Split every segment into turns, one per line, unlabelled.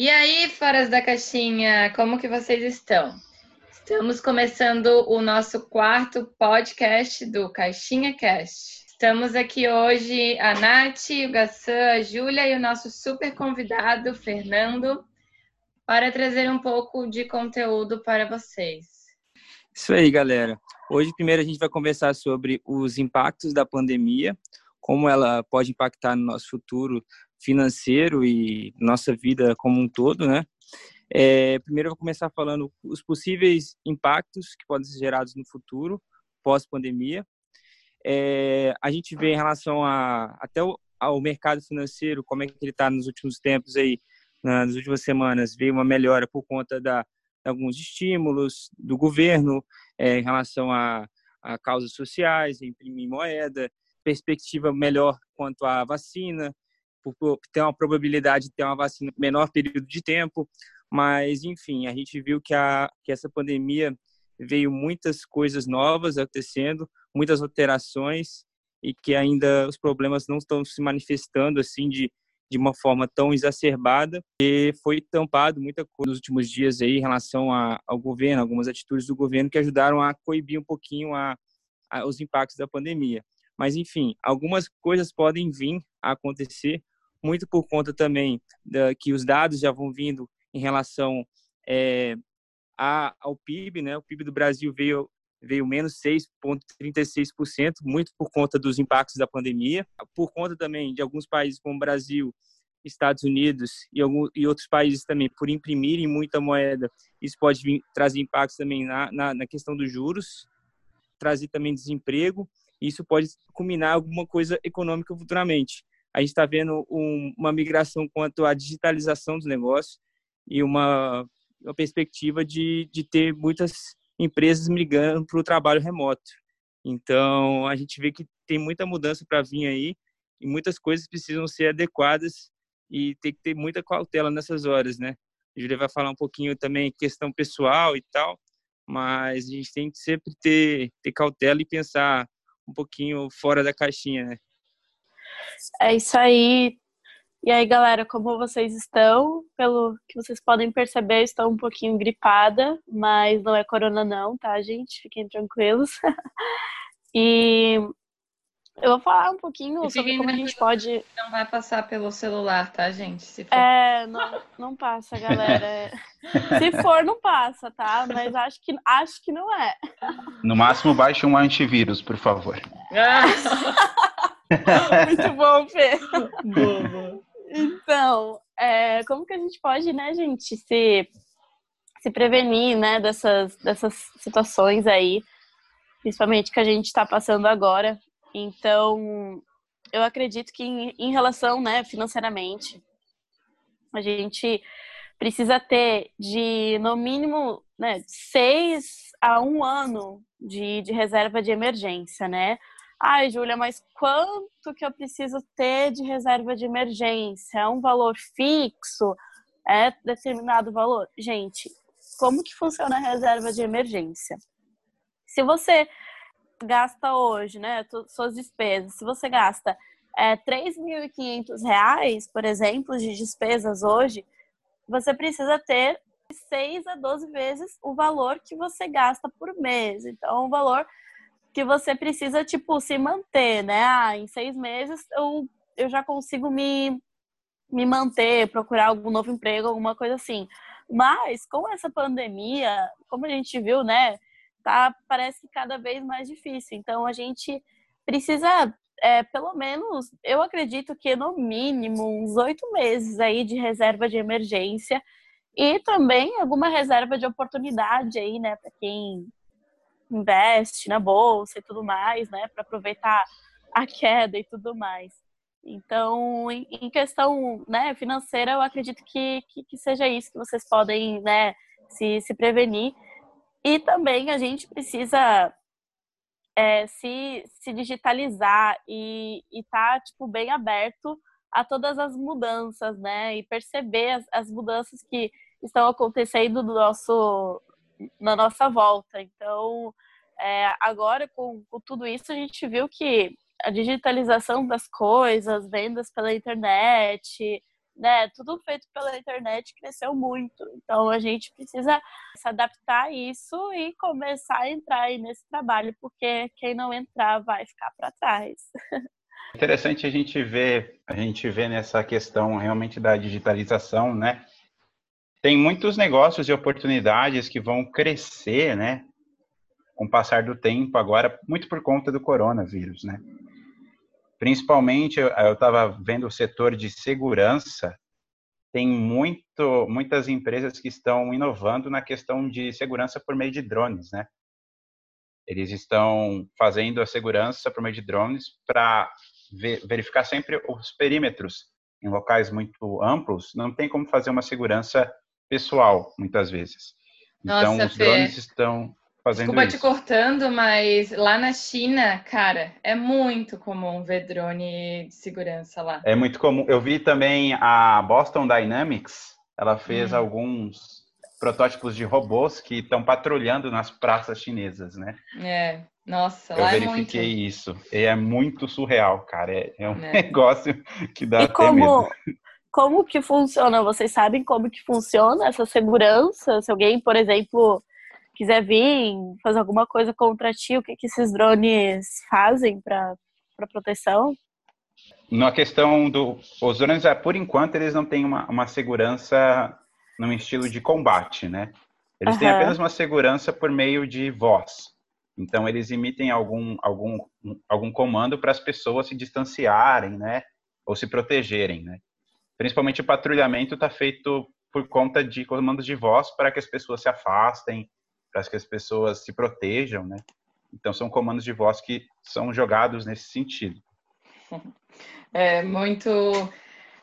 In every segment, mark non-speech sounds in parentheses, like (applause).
E aí, foras da caixinha, como que vocês estão? Estamos começando o nosso quarto podcast do Caixinha Cast. Estamos aqui hoje a Nath, o Gassan, a Júlia e o nosso super convidado, Fernando, para trazer um pouco de conteúdo para vocês.
Isso aí, galera. Hoje, primeiro, a gente vai conversar sobre os impactos da pandemia, como ela pode impactar no nosso futuro financeiro e nossa vida como um todo, né? É, primeiro eu vou começar falando os possíveis impactos que podem ser gerados no futuro, pós-pandemia. É, a gente vê em relação a, até o, ao mercado financeiro, como é que ele está nos últimos tempos aí, nas últimas semanas, veio uma melhora por conta da, alguns estímulos do governo é, em relação a, a causas sociais, imprimir moeda, perspectiva melhor quanto à vacina, por ter uma probabilidade de ter uma vacina menor período de tempo, mas enfim, a gente viu que, a, que essa pandemia veio muitas coisas novas acontecendo, muitas alterações e que ainda os problemas não estão se manifestando assim de, de uma forma tão exacerbada e foi tampado muita coisa nos últimos dias aí em relação a, ao governo, algumas atitudes do governo que ajudaram a coibir um pouquinho a, a, os impactos da pandemia. Mas enfim, algumas coisas podem vir a acontecer muito por conta também da, que os dados já vão vindo em relação é, a, ao PIB, né? O PIB do Brasil veio veio menos 6,36%, muito por conta dos impactos da pandemia, por conta também de alguns países como o Brasil, Estados Unidos e, alguns, e outros países também, por imprimirem muita moeda, isso pode vir, trazer impactos também na, na, na questão dos juros, trazer também desemprego, e isso pode culminar alguma coisa econômica futuramente a gente está vendo um, uma migração quanto à digitalização dos negócios e uma, uma perspectiva de, de ter muitas empresas migrando para o trabalho remoto. Então, a gente vê que tem muita mudança para vir aí e muitas coisas precisam ser adequadas e tem que ter muita cautela nessas horas, né? A Júlia vai falar um pouquinho também questão pessoal e tal, mas a gente tem que sempre ter, ter cautela e pensar um pouquinho fora da caixinha, né?
É isso aí. E aí, galera, como vocês estão? Pelo que vocês podem perceber, estou um pouquinho gripada, mas não é corona não, tá, gente? Fiquem tranquilos. (laughs) e eu vou falar um pouquinho sobre como a gente pode.
Não vai passar pelo celular, tá, gente? Se for...
É, não, não passa, galera. (laughs) Se for, não passa, tá? Mas acho que, acho que não é.
No máximo, baixe um antivírus, por favor. (laughs) (laughs)
Muito bom, Fê. Boa, Então, é, como que a gente pode, né, gente, se, se prevenir, né, dessas, dessas situações aí, principalmente que a gente está passando agora. Então, eu acredito que em, em relação, né, financeiramente, a gente precisa ter de, no mínimo, né, seis a um ano de, de reserva de emergência, né? Ai, Júlia, mas quanto que eu preciso ter de reserva de emergência? É um valor fixo? É determinado valor? Gente, como que funciona a reserva de emergência? Se você gasta hoje, né, suas despesas, se você gasta é, 3.500 reais, por exemplo, de despesas hoje, você precisa ter 6 a 12 vezes o valor que você gasta por mês. Então, o valor que você precisa, tipo, se manter, né? Ah, em seis meses eu, eu já consigo me, me manter, procurar algum novo emprego, alguma coisa assim. Mas com essa pandemia, como a gente viu, né? Tá, parece que cada vez mais difícil. Então a gente precisa, é, pelo menos, eu acredito que no mínimo uns oito meses aí de reserva de emergência e também alguma reserva de oportunidade aí, né, para quem investe na bolsa e tudo mais, né, para aproveitar a queda e tudo mais. Então, em questão né, financeira, eu acredito que, que, que, seja isso que vocês podem né, se, se prevenir. E também a gente precisa é, se, se digitalizar e estar tá, tipo, bem aberto a todas as mudanças, né? E perceber as, as mudanças que estão acontecendo no nosso, na nossa volta. Então, é, agora com, com tudo isso, a gente viu que a digitalização das coisas, vendas pela internet, né, tudo feito pela internet cresceu muito. Então a gente precisa se adaptar a isso e começar a entrar aí nesse trabalho, porque quem não entrar vai ficar para trás. (laughs)
Interessante a gente ver, a gente vê nessa questão realmente da digitalização, né? Tem muitos negócios e oportunidades que vão crescer, né? Com o passar do tempo agora, muito por conta do coronavírus, né? Principalmente, eu estava vendo o setor de segurança, tem muito, muitas empresas que estão inovando na questão de segurança por meio de drones, né? Eles estão fazendo a segurança por meio de drones para verificar sempre os perímetros em locais muito amplos. Não tem como fazer uma segurança pessoal, muitas vezes. Então, Nossa, os Fê. drones estão fazendo
Desculpa
isso.
te cortando, mas lá na China, cara, é muito comum ver drone de segurança lá.
É muito comum. Eu vi também a Boston Dynamics, ela fez hum. alguns protótipos de robôs que estão patrulhando nas praças chinesas, né?
É, nossa,
Eu
lá
verifiquei
é muito...
isso. E é muito surreal, cara. É, é um é. (laughs) negócio que dá e até
como,
medo.
Como que funciona? Vocês sabem como que funciona essa segurança? Se alguém, por exemplo, quiser vir fazer alguma coisa contra ti, o que, que esses drones fazem para proteção?
Na questão do. Os drones, é, por enquanto, eles não têm uma, uma segurança num estilo de combate, né? Eles uhum. têm apenas uma segurança por meio de voz. Então, eles emitem algum, algum, algum comando para as pessoas se distanciarem, né? Ou se protegerem, né? Principalmente o patrulhamento está feito por conta de comandos de voz para que as pessoas se afastem, para que as pessoas se protejam, né? Então são comandos de voz que são jogados nesse sentido. (laughs)
É muito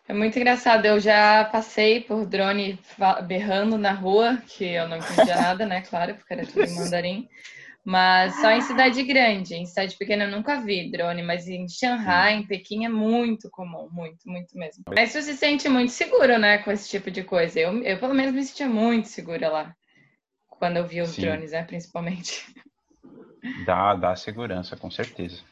é muito engraçado. Eu já passei por drone berrando na rua, que eu não entendia nada, né? Claro, porque era tudo em mandarim. Mas só em cidade grande. Em cidade pequena eu nunca vi drone, mas em Shanghai, em Pequim é muito comum, muito, muito mesmo. Mas você se sente muito seguro, né, com esse tipo de coisa. Eu, eu pelo menos me sentia muito segura lá. Quando eu vi os Sim. drones, né, principalmente.
Dá, dá segurança, com certeza.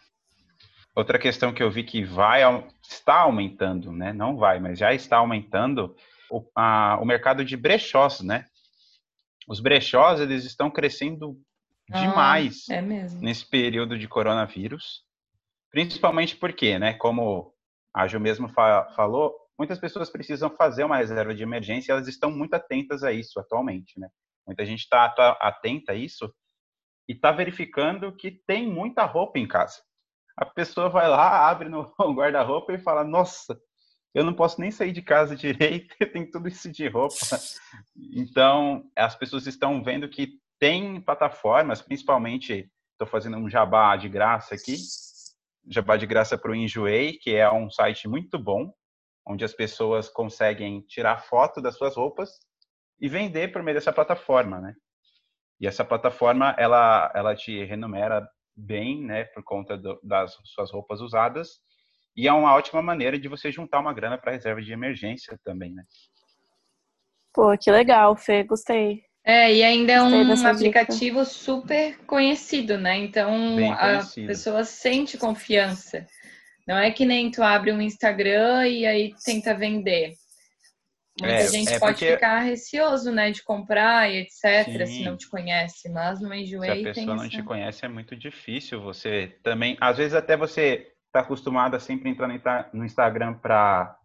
Outra questão que eu vi que vai está aumentando, né? Não vai, mas já está aumentando o, a, o mercado de brechós, né? Os brechós eles estão crescendo demais
ah, é
nesse período de coronavírus, principalmente porque, né? Como a Ju mesmo fa falou, muitas pessoas precisam fazer uma reserva de emergência, elas estão muito atentas a isso atualmente, né? Muita gente está atenta a isso e está verificando que tem muita roupa em casa. A pessoa vai lá, abre no (laughs) guarda-roupa e fala: Nossa, eu não posso nem sair de casa (laughs) direito, tem tudo isso de roupa. Então, as pessoas estão vendo que tem plataformas, principalmente, estou fazendo um jabá de graça aqui, jabá de graça para o Enjoei, que é um site muito bom, onde as pessoas conseguem tirar foto das suas roupas e vender por meio dessa plataforma, né? E essa plataforma, ela, ela te renumera bem, né, por conta do, das suas roupas usadas, e é uma ótima maneira de você juntar uma grana para reserva de emergência também, né?
Pô, que legal, Fê, gostei.
É, e ainda é um aplicativo dica. super conhecido, né? Então conhecido. a pessoa sente confiança. Não é que nem tu abre um Instagram e aí tenta vender. Muita é, gente é pode porque... ficar receoso, né, de comprar e etc, Sim. se não te conhece, mas no Enjoei
Se a pessoa não essa... te conhece, é muito difícil você também, às vezes até você está acostumado a sempre entrar no Instagram para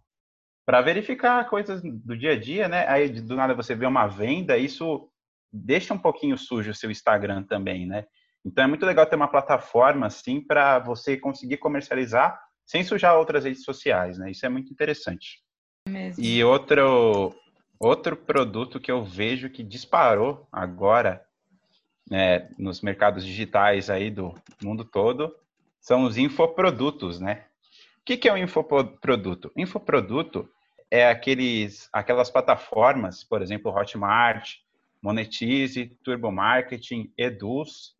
para verificar coisas do dia a dia, né? Aí do nada você vê uma venda, isso deixa um pouquinho sujo o seu Instagram também, né? Então é muito legal ter uma plataforma assim para você conseguir comercializar sem sujar outras redes sociais, né? Isso é muito interessante.
Mesmo.
E outro, outro produto que eu vejo que disparou agora né, nos mercados digitais aí do mundo todo são os infoprodutos, né? O que, que é um infoproduto? Infoproduto é aqueles, aquelas plataformas, por exemplo, Hotmart, Monetize, Turbo Marketing, Eduz,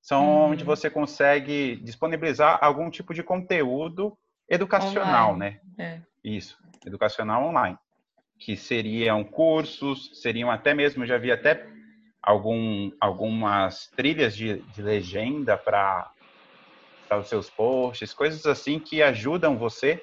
são hum. onde você consegue disponibilizar algum tipo de conteúdo educacional, Online. né? É. Isso, educacional online, que seriam cursos, seriam até mesmo, já vi até algum, algumas trilhas de, de legenda para os seus posts, coisas assim que ajudam você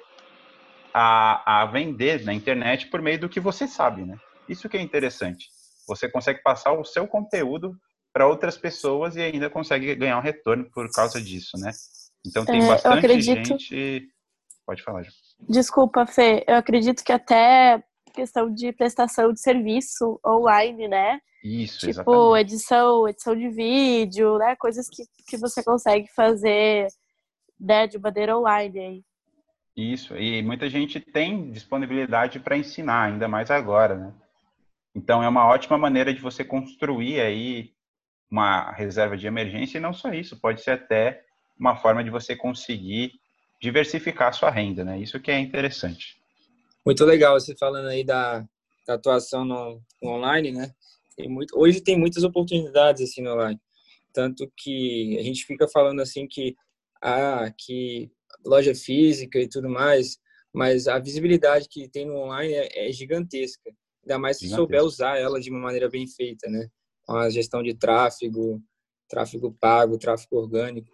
a, a vender na internet por meio do que você sabe, né? Isso que é interessante. Você consegue passar o seu conteúdo para outras pessoas e ainda consegue ganhar um retorno por causa disso, né? Então tem é, bastante acredito... gente. Pode falar, Ju.
Desculpa, Fê. Eu acredito que até questão de prestação de serviço online, né?
Isso,
tipo,
exatamente.
edição, edição de vídeo, né? Coisas que, que você consegue fazer né, de maneira online aí.
Isso, e muita gente tem disponibilidade para ensinar, ainda mais agora, né? Então é uma ótima maneira de você construir aí uma reserva de emergência e não só isso, pode ser até uma forma de você conseguir diversificar a sua renda, né? Isso que é interessante.
Muito legal você falando aí da, da atuação no, no, online, né? Tem muito, hoje tem muitas oportunidades assim no online, tanto que a gente fica falando assim que ah, que loja física e tudo mais, mas a visibilidade que tem no online é, é gigantesca. Ainda mais se souber usar ela de uma maneira bem feita, né? Com a gestão de tráfego, tráfego pago, tráfego orgânico.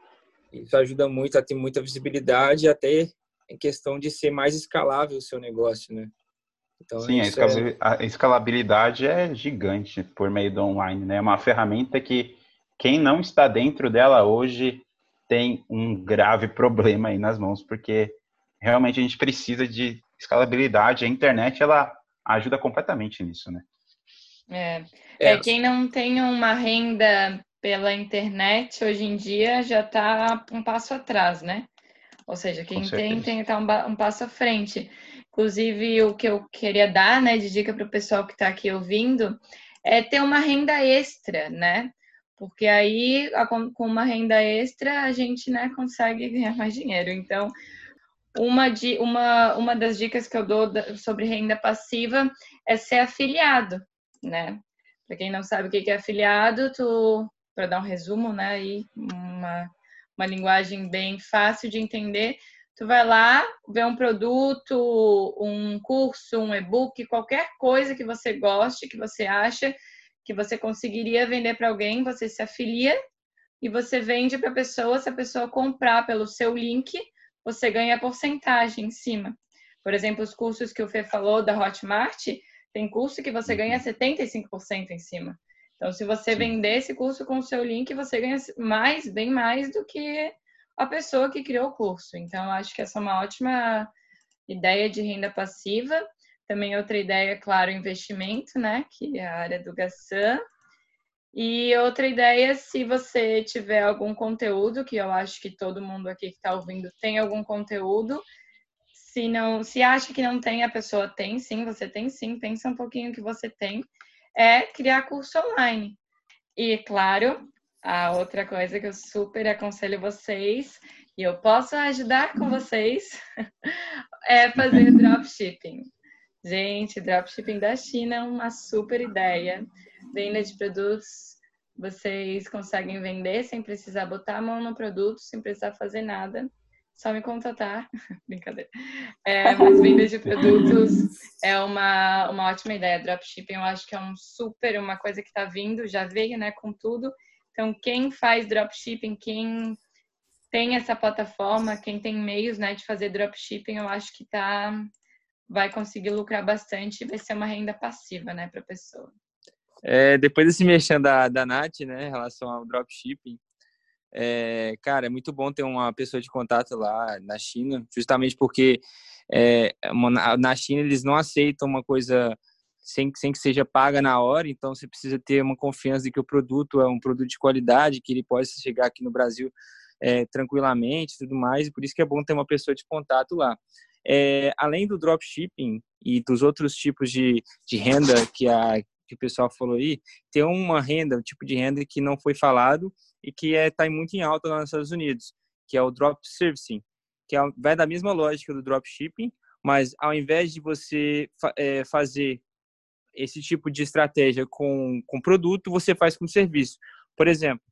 Isso ajuda muito a ter muita visibilidade até em questão de ser mais escalável o seu negócio, né?
Então, Sim, é... a escalabilidade é gigante por meio do online, né? É uma ferramenta que quem não está dentro dela hoje tem um grave problema aí nas mãos, porque realmente a gente precisa de escalabilidade. A internet, ela ajuda completamente nisso, né?
É. é, é quem não tem uma renda pela internet hoje em dia já está um passo atrás, né? Ou seja, quem tem tem que estar um, um, passo à frente. Inclusive, o que eu queria dar, né, de dica para o pessoal que está aqui ouvindo, é ter uma renda extra, né? Porque aí, com uma renda extra, a gente, né, consegue ganhar mais dinheiro. Então, uma, de, uma, uma das dicas que eu dou sobre renda passiva é ser afiliado, né? Para quem não sabe o que é afiliado, tu, para dar um resumo, né, aí uma uma linguagem bem fácil de entender. Tu vai lá, vê um produto, um curso, um e-book, qualquer coisa que você goste, que você acha que você conseguiria vender para alguém, você se afilia e você vende para a pessoa. Se a pessoa comprar pelo seu link, você ganha porcentagem em cima. Por exemplo, os cursos que o Fê falou da Hotmart, tem curso que você ganha 75% uhum. em cima. Então, se você Sim. vender esse curso com o seu link, você ganha mais, bem mais do que a pessoa que criou o curso. Então, acho que essa é uma ótima ideia de renda passiva. Também outra ideia, claro, investimento, né? Que é a área do Gassan. E outra ideia, se você tiver algum conteúdo, que eu acho que todo mundo aqui que está ouvindo tem algum conteúdo, se não, se acha que não tem, a pessoa tem, sim, você tem sim, pensa um pouquinho que você tem é criar curso online. E, claro, a outra coisa que eu super aconselho vocês, e eu posso ajudar com vocês, (laughs) é fazer (laughs) dropshipping. Gente, dropshipping da China é uma super ideia. Venda de produtos, vocês conseguem vender sem precisar botar a mão no produto, sem precisar fazer nada só me contatar. (laughs) Brincadeira. É, mas venda de produtos é uma, uma ótima ideia. Dropshipping eu acho que é um super, uma coisa que está vindo, já veio né, com tudo. Então, quem faz dropshipping, quem tem essa plataforma, quem tem meios né, de fazer dropshipping, eu acho que tá, vai conseguir lucrar bastante e vai ser uma renda passiva né, para a pessoa.
É, depois desse mexendo da, da Nath, né, em relação ao dropshipping, é, cara, é muito bom ter uma pessoa de contato lá na China, justamente porque é, na China eles não aceitam uma coisa sem, sem que seja paga na hora, então você precisa ter uma confiança de que o produto é um produto de qualidade, que ele pode chegar aqui no Brasil é, tranquilamente tudo mais, e por isso que é bom ter uma pessoa de contato lá. É, além do dropshipping e dos outros tipos de, de renda que, a, que o pessoal falou aí, tem uma renda, um tipo de renda que não foi falado, e que está é, tá muito em alta nos Estados Unidos, que é o drop servicing, que é, vai da mesma lógica do dropshipping, mas ao invés de você é, fazer esse tipo de estratégia com, com produto, você faz com serviço. Por exemplo,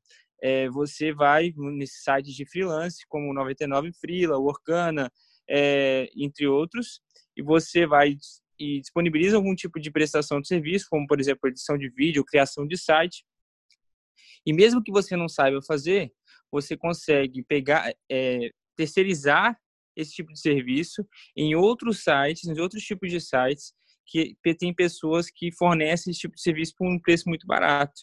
é, você vai nesses sites de freelance, como 99 Freela, Workana, é, entre outros, e você vai e disponibiliza algum tipo de prestação de serviço, como, por exemplo, edição de vídeo, criação de site, e mesmo que você não saiba fazer, você consegue pegar, é, terceirizar esse tipo de serviço em outros sites, em outros tipos de sites que tem pessoas que fornecem esse tipo de serviço por um preço muito barato.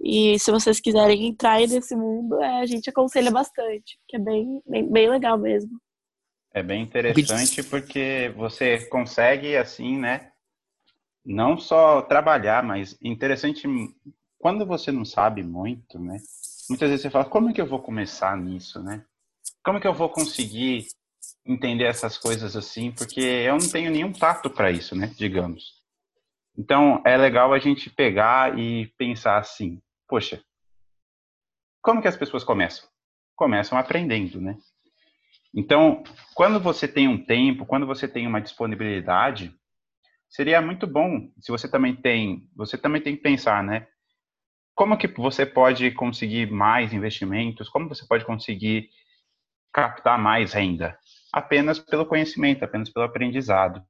E se vocês quiserem entrar nesse mundo, é, a gente aconselha bastante, que é bem, bem, bem legal mesmo.
É bem interessante porque você consegue, assim, né? Não só trabalhar, mas interessante quando você não sabe muito, né? Muitas vezes você fala, como é que eu vou começar nisso, né? Como é que eu vou conseguir entender essas coisas assim? Porque eu não tenho nenhum tato para isso, né? Digamos. Então, é legal a gente pegar e pensar assim, poxa, como que as pessoas começam? Começam aprendendo, né? Então, quando você tem um tempo, quando você tem uma disponibilidade, seria muito bom se você também tem, você também tem que pensar, né? Como que você pode conseguir mais investimentos? Como você pode conseguir captar mais renda? Apenas pelo conhecimento, apenas pelo aprendizado.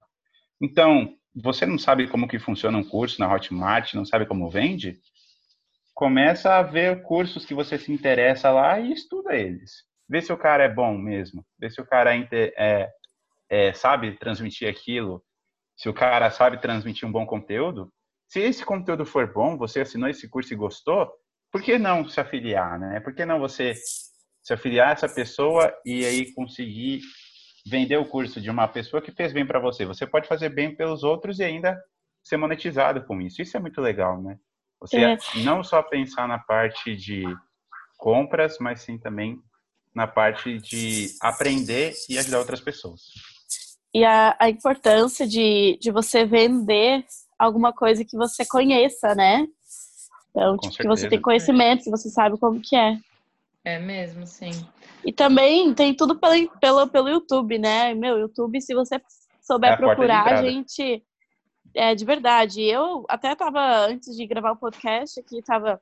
Então, você não sabe como que funciona um curso na Hotmart, não sabe como vende? Começa a ver cursos que você se interessa lá e estuda eles. Vê se o cara é bom mesmo. Vê se o cara é, é, sabe transmitir aquilo. Se o cara sabe transmitir um bom conteúdo. Se esse conteúdo for bom, você assinou esse curso e gostou, por que não se afiliar, né? Por que não você se afiliar a essa pessoa e aí conseguir vender o curso de uma pessoa que fez bem para você. Você pode fazer bem pelos outros e ainda ser monetizado com isso. Isso é muito legal, né? Você é. não só pensar na parte de compras, mas sim também na parte de aprender e ajudar outras pessoas.
E a, a importância de, de você vender alguma coisa que você conheça, né? Então, tipo, que você tem conhecimento, que você sabe como que é.
É mesmo, sim.
E também tem tudo pelo, pelo, pelo YouTube, né? Meu, YouTube, se você souber é procurar, a gente. É de verdade. Eu até tava, antes de gravar o podcast aqui, tava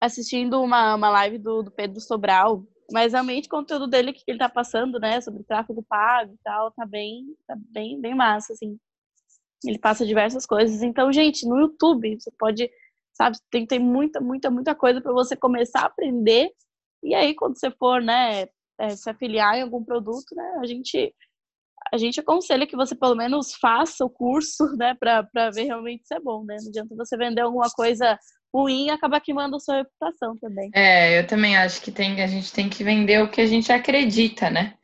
assistindo uma, uma live do, do Pedro Sobral, mas realmente o conteúdo dele que ele tá passando, né, sobre tráfego pago e tal, tá bem, tá bem, bem massa, assim. Ele passa diversas coisas. Então, gente, no YouTube, você pode, sabe, tem, tem muita, muita, muita coisa para você começar a aprender e aí, quando você for, né, é, se afiliar em algum produto, né, a gente a gente aconselha que você pelo menos faça o curso, (laughs) né, para ver realmente se é bom, né? Não adianta você vender alguma coisa ruim acabar queimando sua reputação também.
É, eu também acho que tem, a gente tem que vender o que a gente acredita, né?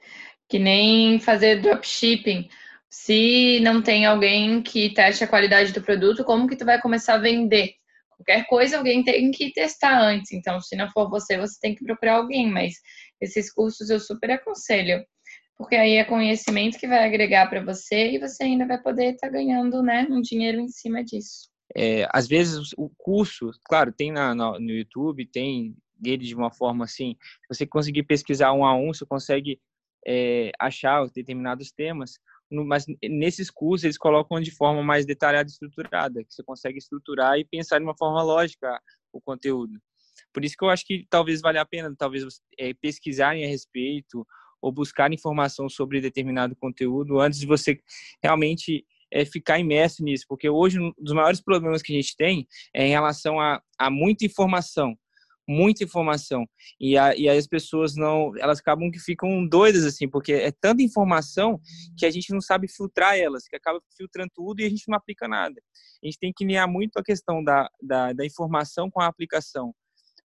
Que nem fazer dropshipping. Se não tem alguém que teste a qualidade do produto, como que tu vai começar a vender? Qualquer coisa alguém tem que testar antes. Então, se não for você, você tem que procurar alguém. Mas esses cursos eu super aconselho. Porque aí é conhecimento que vai agregar para você e você ainda vai poder estar tá ganhando né, um dinheiro em cima disso.
É, às vezes o curso, claro, tem na, no, no YouTube, tem dele de uma forma assim, você conseguir pesquisar um a um, você consegue é, achar determinados temas, mas nesses cursos eles colocam de forma mais detalhada e estruturada, que você consegue estruturar e pensar de uma forma lógica o conteúdo. Por isso que eu acho que talvez valha a pena, talvez é, pesquisarem a respeito ou buscar informação sobre determinado conteúdo antes de você realmente é, ficar imerso nisso, porque hoje um dos maiores problemas que a gente tem é em relação a, a muita informação muita informação. E, a, e aí as pessoas não elas acabam que ficam doidas assim porque é tanta informação que a gente não sabe filtrar elas que acaba filtrando tudo e a gente não aplica nada. A gente tem que alinhar muito a questão da, da, da informação com a aplicação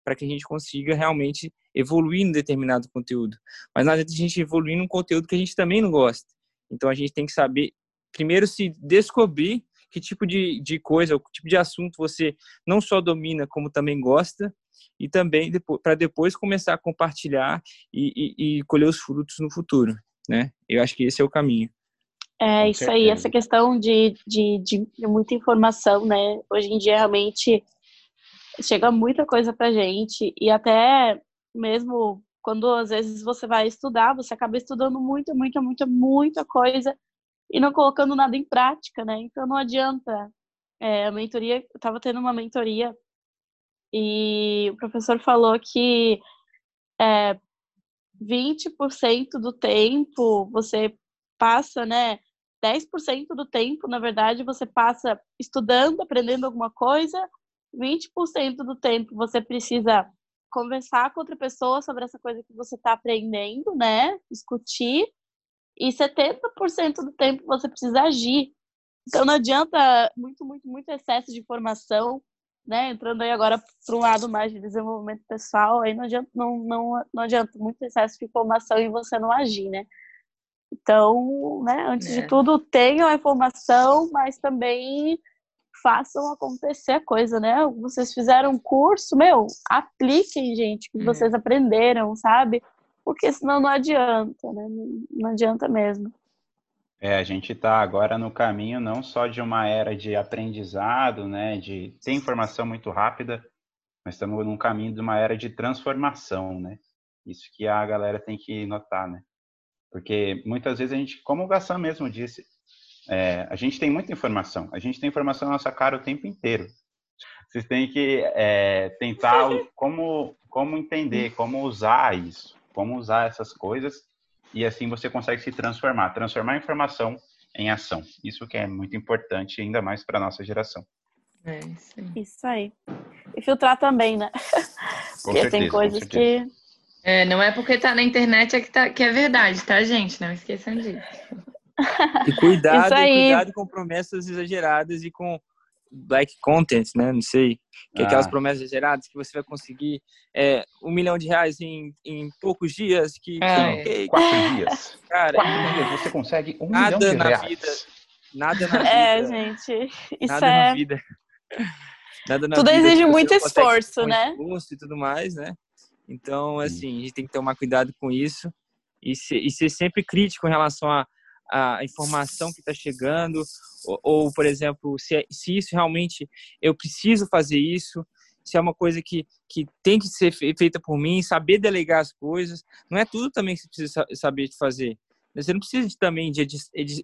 para que a gente consiga realmente evoluir em determinado conteúdo. Mas nada de a gente evoluir num conteúdo que a gente também não gosta. Então a gente tem que saber primeiro se descobrir que tipo de, de coisa, o tipo de assunto você não só domina, como também gosta, e também para depois começar a compartilhar e, e, e, colher os frutos no futuro, né? Eu acho que esse é o caminho.
É isso aí, essa questão de, de, de, muita informação, né? Hoje em dia realmente chega muita coisa pra gente e até mesmo quando às vezes você vai estudar, você acaba estudando muita, muita, muita, muita coisa e não colocando nada em prática, né? Então não adianta. É, a mentoria, eu estava tendo uma mentoria e o professor falou que é, 20% do tempo você passa, né? 10% do tempo, na verdade, você passa estudando, aprendendo alguma coisa, 20% do tempo você precisa conversar com outra pessoa sobre essa coisa que você está aprendendo, né? Discutir. E 70% do tempo você precisa agir. Então não adianta muito, muito, muito excesso de informação, né? Entrando aí agora para um lado mais de desenvolvimento pessoal, aí não adianta, não, não, não adianta muito excesso de informação e você não agir, né? Então, né, antes é. de tudo, tenham a informação, mas também façam acontecer a coisa, né? Vocês fizeram um curso, meu, apliquem, gente, o que é. vocês aprenderam, sabe? Porque senão não adianta, né? Não adianta mesmo.
É, a gente está agora no caminho não só de uma era de aprendizado, né, de ter informação muito rápida, mas estamos num caminho de uma era de transformação, né? Isso que a galera tem que notar, né? Porque muitas vezes a gente, como o Gassan mesmo disse, é, a gente tem muita informação, a gente tem informação na nossa cara o tempo inteiro. Vocês têm que é, tentar como, como entender, como usar isso, como usar essas coisas e assim você consegue se transformar, transformar a informação em ação. Isso que é muito importante, ainda mais para nossa geração.
É isso aí. Isso aí. E filtrar também, né? Com porque certeza, tem coisas que.
É, não é porque tá na internet é que, tá, que é verdade, tá, gente? Não esqueçam disso.
E cuidado, cuidado com promessas exageradas e com black content, né? Não sei, que é aquelas promessas exageradas que você vai conseguir é, um milhão de reais em, em poucos dias, que,
é. que quatro dias, cara, quatro dias você consegue um nada milhão de na reais. Vida,
nada na (laughs) é, vida. É, gente, isso nada é. Na vida. (laughs) Nada na Tudo vida exige muito esforço, né?
Esforço e tudo mais, né? Então, assim, a gente tem que tomar cuidado com isso e ser, e ser sempre crítico em relação a a informação que está chegando, ou, ou, por exemplo, se, é, se isso realmente eu preciso fazer isso, se é uma coisa que, que tem que ser feita por mim, saber delegar as coisas. Não é tudo também que você precisa saber fazer. Você não precisa também de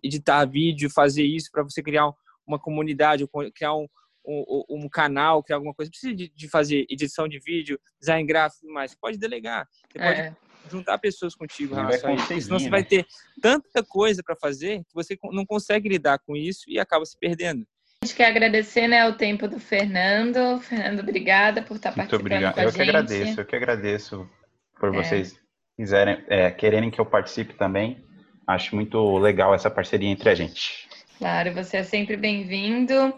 editar vídeo, fazer isso para você criar uma comunidade, criar um, um, um, canal, criar alguma coisa. Precisa de, de, fazer edição de vídeo, design gráfico e tudo mais. Você pode delegar. Você é. pode juntar pessoas contigo relação a isso. Senão você né? vai ter tanta coisa para fazer que você não consegue lidar com isso e acaba se perdendo.
A gente quer agradecer né, o tempo do Fernando. Fernando, obrigada por estar participando Muito obrigado.
Com
a
eu
gente.
que agradeço, eu que agradeço por é. vocês quiserem, é, quererem que eu participe também. Acho muito legal essa parceria entre a gente.
Claro, você é sempre bem-vindo.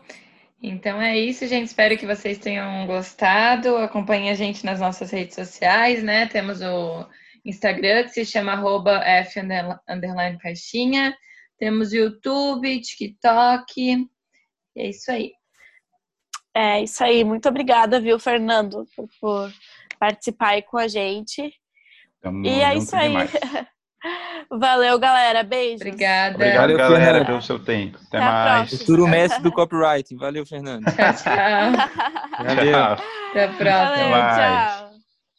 Então é isso, gente. Espero que vocês tenham gostado. Acompanhe a gente nas nossas redes sociais, né? Temos o Instagram, que se chama arroba F underline caixinha. Temos YouTube, TikTok. é isso aí.
É isso aí. Muito obrigada, viu, Fernando, por, por participar aí com a gente.
Tamo e é isso aí. (laughs)
Valeu, galera. Beijo.
Obrigada.
Obrigado, Valeu, galera, Fernando. pelo seu tempo. Até, Até mais.
Futuro mestre do copyright. Valeu, Fernando. (laughs)
Tchau, tchau.
Valeu.
Até a próxima. Valeu,
tchau.